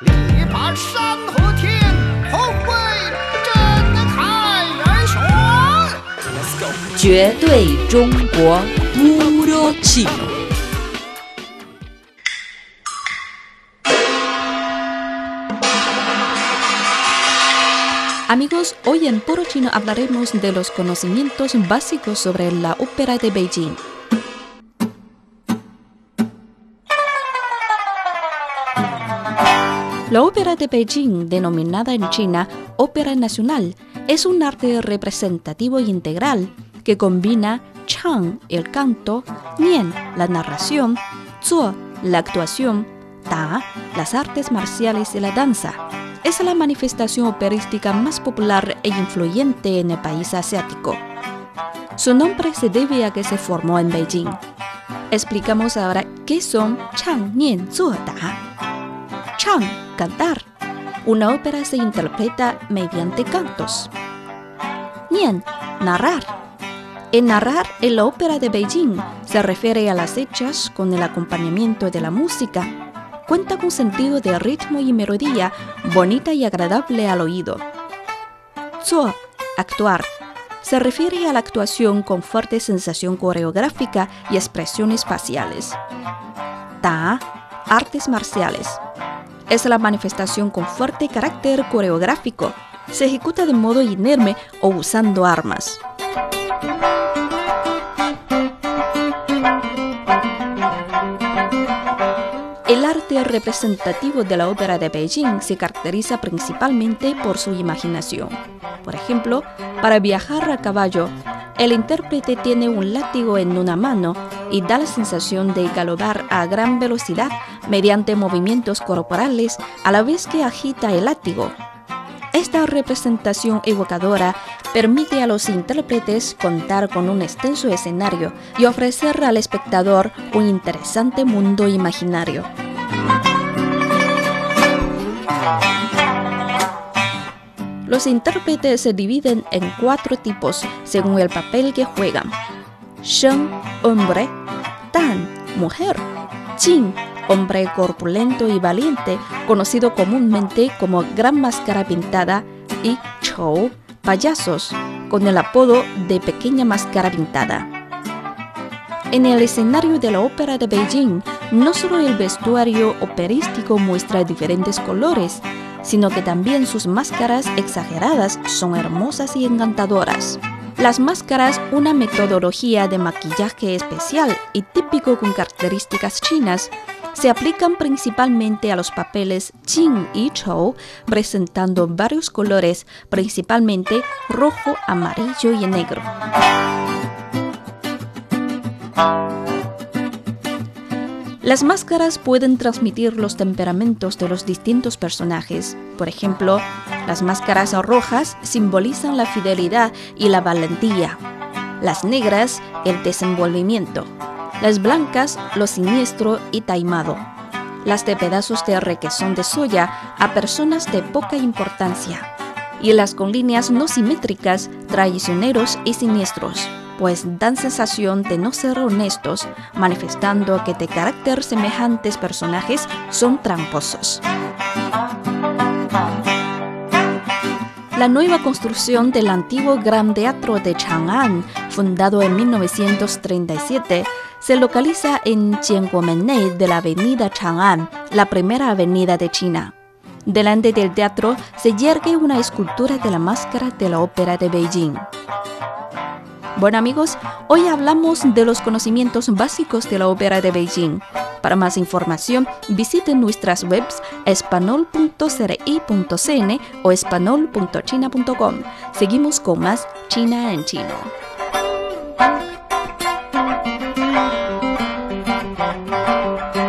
力拔山河天，宏伟震撼人生。绝对中国乌鲁气。Amigos, hoy en Puro Chino hablaremos de los conocimientos básicos sobre la ópera de Beijing. La ópera de Beijing, denominada en China Ópera Nacional, es un arte representativo e integral que combina Chang, el canto, Nian, la narración, Zuo, la actuación, Ta, las artes marciales y la danza. Es la manifestación operística más popular e influyente en el país asiático. Su nombre se debe a que se formó en Beijing. Explicamos ahora qué son Chang, Nian, Zuo, Ta. Chang, cantar. Una ópera se interpreta mediante cantos. Nian, narrar. El narrar en la ópera de Beijing se refiere a las hechas con el acompañamiento de la música. Cuenta con sentido de ritmo y melodía bonita y agradable al oído. Zuo, actuar. Se refiere a la actuación con fuerte sensación coreográfica y expresiones faciales. Ta, artes marciales. Es la manifestación con fuerte carácter coreográfico. Se ejecuta de modo inerme o usando armas. El arte representativo de la ópera de Beijing se caracteriza principalmente por su imaginación. Por ejemplo, para viajar a caballo, el intérprete tiene un látigo en una mano y da la sensación de galopar a gran velocidad mediante movimientos corporales a la vez que agita el látigo. Esta representación evocadora permite a los intérpretes contar con un extenso escenario y ofrecer al espectador un interesante mundo imaginario. Los intérpretes se dividen en cuatro tipos según el papel que juegan. Sheng, hombre, Tan, mujer, hombre corpulento y valiente, conocido comúnmente como Gran Máscara Pintada, y Chou, payasos, con el apodo de Pequeña Máscara Pintada. En el escenario de la ópera de Beijing, no solo el vestuario operístico muestra diferentes colores, sino que también sus máscaras exageradas son hermosas y encantadoras. Las máscaras, una metodología de maquillaje especial y típico con características chinas, se aplican principalmente a los papeles Jin y Chou, presentando varios colores, principalmente rojo, amarillo y negro. Las máscaras pueden transmitir los temperamentos de los distintos personajes. Por ejemplo, las máscaras rojas simbolizan la fidelidad y la valentía. Las negras, el desenvolvimiento. Las blancas, lo siniestro y taimado. Las de pedazos de requesón de soya a personas de poca importancia. Y las con líneas no simétricas, traicioneros y siniestros pues dan sensación de no ser honestos, manifestando que de carácter semejantes personajes son tramposos. La nueva construcción del antiguo Gran Teatro de Chang'an, fundado en 1937, se localiza en Jianguomenei de la avenida Chang'an, la primera avenida de China. Delante del teatro se yergue una escultura de la máscara de la ópera de Beijing. Bueno amigos, hoy hablamos de los conocimientos básicos de la ópera de Beijing. Para más información, visiten nuestras webs espanol.cri.cn o espanol.china.com. Seguimos con más China en chino. Thank you.